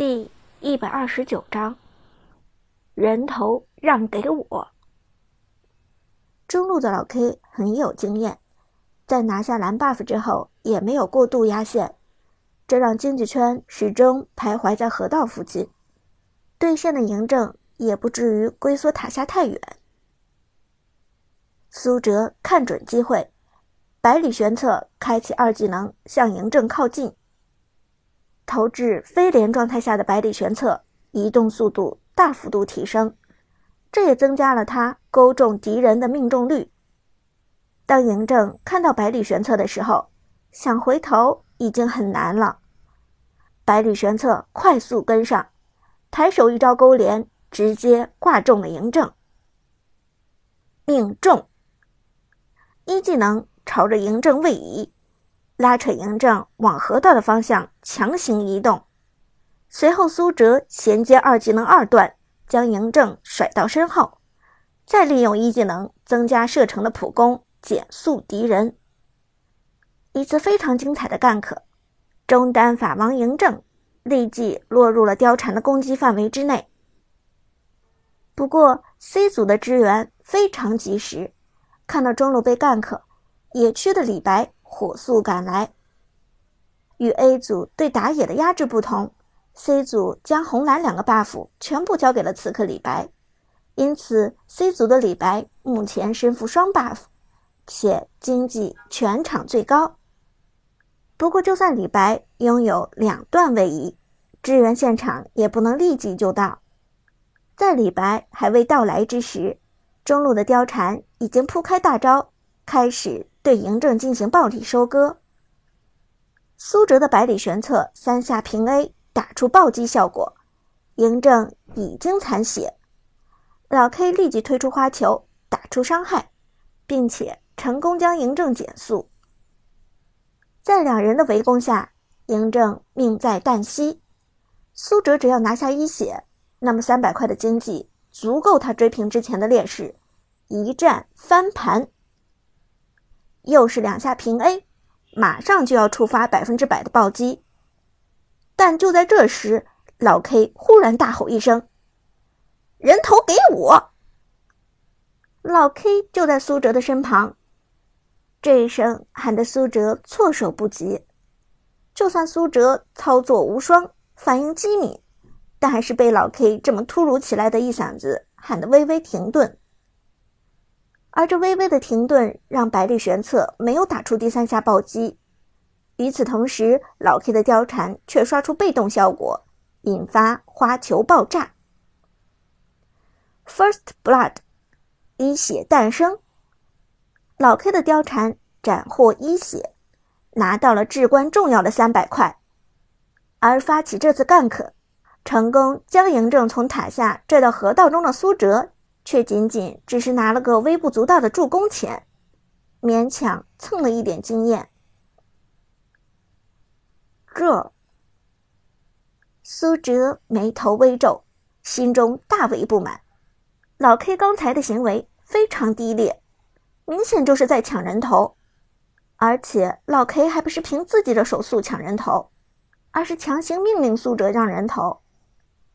第一百二十九章，人头让给我。中路的老 K 很有经验，在拿下蓝 buff 之后，也没有过度压线，这让经济圈始终徘徊在河道附近，对线的嬴政也不至于龟缩塔下太远。苏哲看准机会，百里玄策开启二技能向嬴政靠近。投掷飞镰状态下的百里玄策，移动速度大幅度提升，这也增加了他勾中敌人的命中率。当嬴政看到百里玄策的时候，想回头已经很难了。百里玄策快速跟上，抬手一招勾连，直接挂中了嬴政，命中。一技能朝着嬴政位移。拉扯嬴政往河道的方向强行移动，随后苏哲衔接二技能二段，将嬴政甩到身后，再利用一技能增加射程的普攻，减速敌人。一次非常精彩的干可中单法王嬴政立即落入了貂蝉的攻击范围之内。不过 C 组的支援非常及时，看到中路被干可野区的李白。火速赶来。与 A 组对打野的压制不同，C 组将红蓝两个 buff 全部交给了刺客李白，因此 C 组的李白目前身负双 buff，且经济全场最高。不过，就算李白拥有两段位移，支援现场也不能立即就到。在李白还未到来之时，中路的貂蝉已经铺开大招，开始。对嬴政进行暴力收割，苏哲的百里玄策三下平 A 打出暴击效果，嬴政已经残血，老 K 立即推出花球打出伤害，并且成功将嬴政减速。在两人的围攻下，嬴政命在旦夕，苏哲只要拿下一血，那么三百块的经济足够他追平之前的劣势，一战翻盘。又是两下平 A，马上就要触发百分之百的暴击，但就在这时，老 K 忽然大吼一声：“人头给我！”老 K 就在苏哲的身旁，这一声喊得苏哲措手不及。就算苏哲操作无双，反应机敏，但还是被老 K 这么突如其来的一嗓子喊得微微停顿。而这微微的停顿让百里玄策没有打出第三下暴击。与此同时，老 K 的貂蝉却刷出被动效果，引发花球爆炸。First Blood，一血诞生。老 K 的貂蝉斩获一血，拿到了至关重要的三百块。而发起这次 gank，成功将嬴政从塔下拽到河道中的苏哲。却仅仅只是拿了个微不足道的助攻钱，勉强蹭了一点经验。这苏哲眉头微皱，心中大为不满。老 K 刚才的行为非常低劣，明显就是在抢人头，而且老 K 还不是凭自己的手速抢人头，而是强行命令苏哲让人头。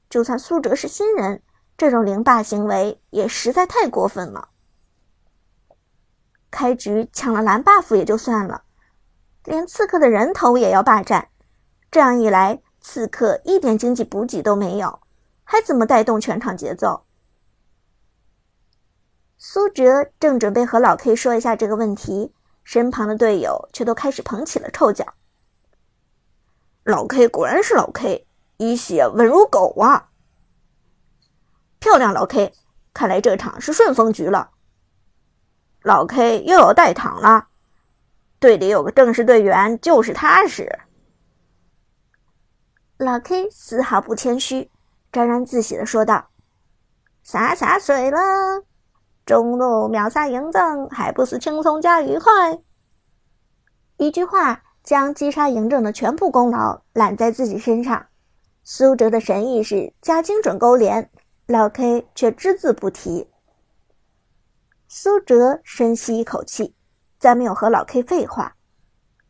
就算苏哲是新人。这种凌霸行为也实在太过分了。开局抢了蓝 buff 也就算了，连刺客的人头也要霸占，这样一来，刺客一点经济补给都没有，还怎么带动全场节奏？苏哲正准备和老 K 说一下这个问题，身旁的队友却都开始捧起了臭脚。老 K 果然是老 K，一血稳如狗啊！漂亮，老 K，看来这场是顺风局了。老 K 又有带躺了，队里有个正式队员就是踏实。老 K 丝毫不谦虚，沾沾自喜的说道：“洒洒水了，中路秒杀嬴政还不是轻松加愉快？”一句话将击杀嬴政的全部功劳揽在自己身上。苏哲的神意识加精准勾连。老 K 却只字不提。苏哲深吸一口气，再没有和老 K 废话。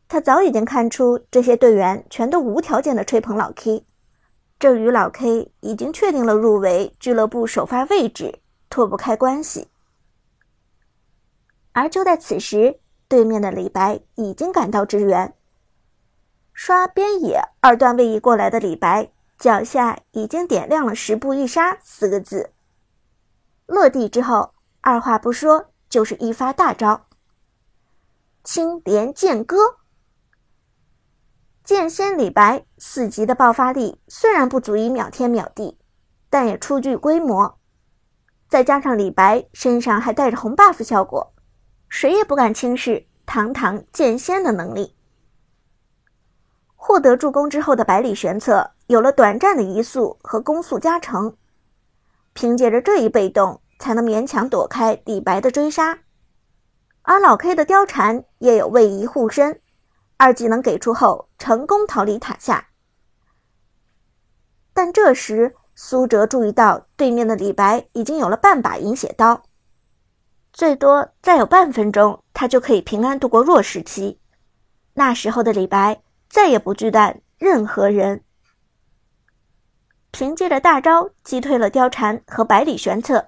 他早已经看出这些队员全都无条件的吹捧老 K，这与老 K 已经确定了入围俱乐部首发位置脱不开关系。而就在此时，对面的李白已经赶到支援。刷边野二段位移过来的李白，脚下已经点亮了“十步一杀”四个字。落地之后，二话不说就是一发大招——青莲剑歌。剑仙李白四级的爆发力虽然不足以秒天秒地，但也初具规模。再加上李白身上还带着红 buff 效果，谁也不敢轻视堂堂剑仙的能力。获得助攻之后的百里玄策有了短暂的移速和攻速加成，凭借着这一被动，才能勉强躲开李白的追杀。而老 K 的貂蝉也有位移护身，二技能给出后成功逃离塔下。但这时苏哲注意到对面的李白已经有了半把银血刀，最多再有半分钟，他就可以平安度过弱时期。那时候的李白。再也不惧惮任何人。凭借着大招击退了貂蝉和百里玄策，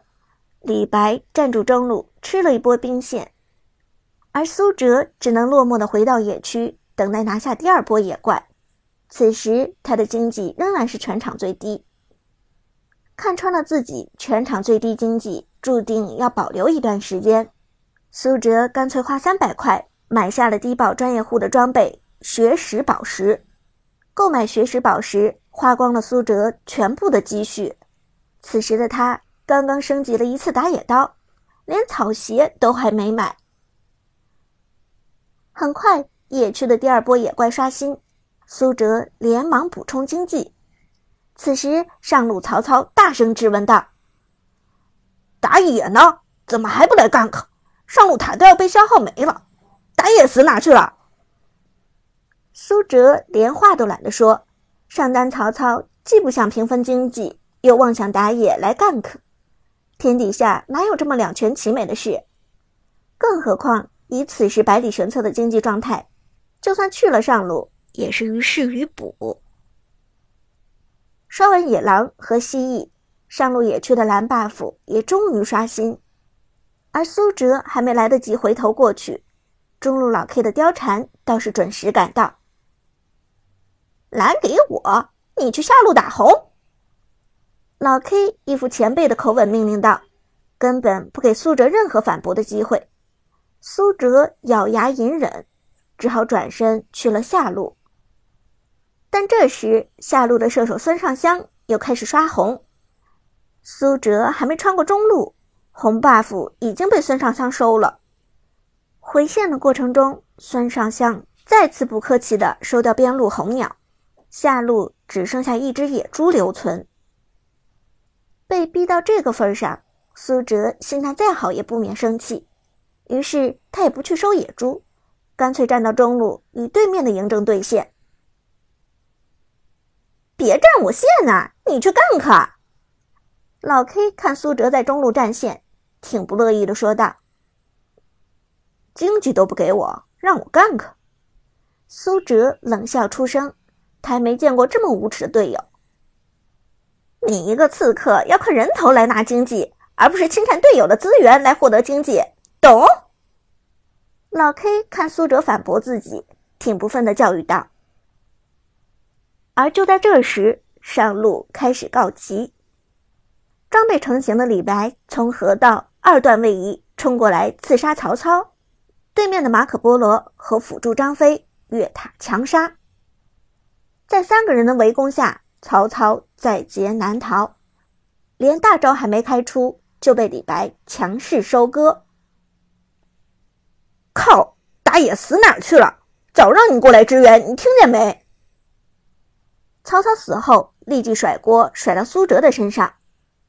李白站住中路，吃了一波兵线，而苏哲只能落寞的回到野区，等待拿下第二波野怪。此时他的经济仍然是全场最低。看穿了自己全场最低经济，注定要保留一段时间，苏哲干脆花三百块买下了低保专业户的装备。学识宝石，购买学识宝石花光了苏哲全部的积蓄。此时的他刚刚升级了一次打野刀，连草鞋都还没买。很快，野区的第二波野怪刷新，苏哲连忙补充经济。此时，上路曹操大声质问道：“打野呢？怎么还不来 gank？上路塔都要被消耗没了，打野死哪去了？”苏哲连话都懒得说，上单曹操既不想平分经济，又妄想打野来 gank，天底下哪有这么两全其美的事？更何况以此时百里玄策的经济状态，就算去了上路，也是于事于补。刷完野狼和蜥蜴，上路野区的蓝 buff 也终于刷新，而苏哲还没来得及回头过去，中路老 K 的貂蝉倒是准时赶到。蓝给我，你去下路打红。老 K 一副前辈的口吻命令道，根本不给苏哲任何反驳的机会。苏哲咬牙隐忍，只好转身去了下路。但这时下路的射手孙尚香又开始刷红，苏哲还没穿过中路，红 buff 已经被孙尚香收了。回线的过程中，孙尚香再次不客气的收掉边路红鸟。下路只剩下一只野猪留存，被逼到这个份上，苏哲心态再好也不免生气。于是他也不去收野猪，干脆站到中路与对面的嬴政对线。别占我线啊！你去 gank。老 K 看苏哲在中路占线，挺不乐意的说道：“经济都不给我，让我 gank。”苏哲冷笑出声。他还没见过这么无耻的队友。你一个刺客要靠人头来拿经济，而不是侵占队友的资源来获得经济，懂？老 K 看苏哲反驳自己，挺不忿的教育道。而就在这时，上路开始告急，装备成型的李白从河道二段位移冲过来刺杀曹操，对面的马可波罗和辅助张飞越塔强杀。在三个人的围攻下，曹操在劫难逃，连大招还没开出就被李白强势收割。靠，打野死哪去了？早让你过来支援，你听见没？曹操死后，立即甩锅甩到苏哲的身上。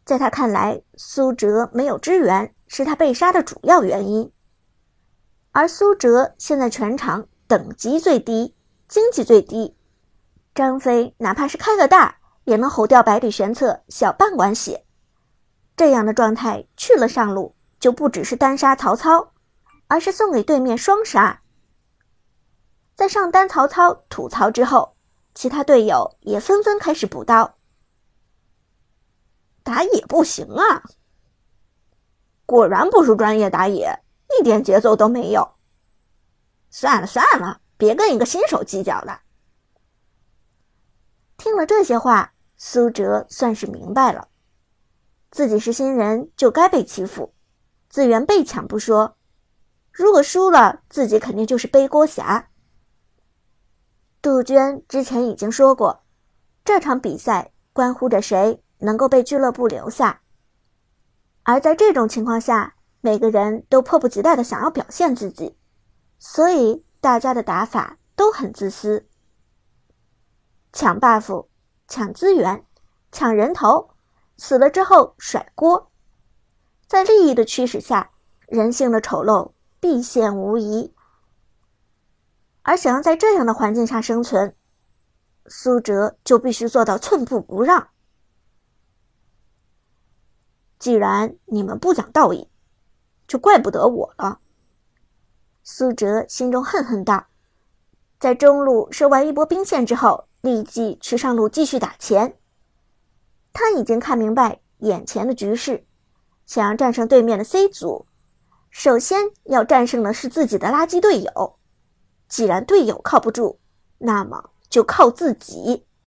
在他看来，苏哲没有支援是他被杀的主要原因。而苏哲现在全场等级最低，经济最低。张飞哪怕是开个大，也能吼掉百里玄策小半管血。这样的状态去了上路，就不只是单杀曹操，而是送给对面双杀。在上单曹操吐槽之后，其他队友也纷纷开始补刀，打野不行啊！果然不是专业打野，一点节奏都没有。算了算了，别跟一个新手计较了。听了这些话，苏哲算是明白了，自己是新人就该被欺负，资源被抢不说，如果输了，自己肯定就是背锅侠。杜鹃之前已经说过，这场比赛关乎着谁能够被俱乐部留下，而在这种情况下，每个人都迫不及待的想要表现自己。所以大家的打法都很自私，抢 buff、抢资源、抢人头，死了之后甩锅，在利益的驱使下，人性的丑陋必现无疑。而想要在这样的环境下生存，苏哲就必须做到寸步不让。既然你们不讲道义，就怪不得我了。苏哲心中恨恨道：“在中路收完一波兵线之后，立即去上路继续打钱。他已经看明白眼前的局势，想要战胜对面的 C 组，首先要战胜的是自己的垃圾队友。既然队友靠不住，那么就靠自己。”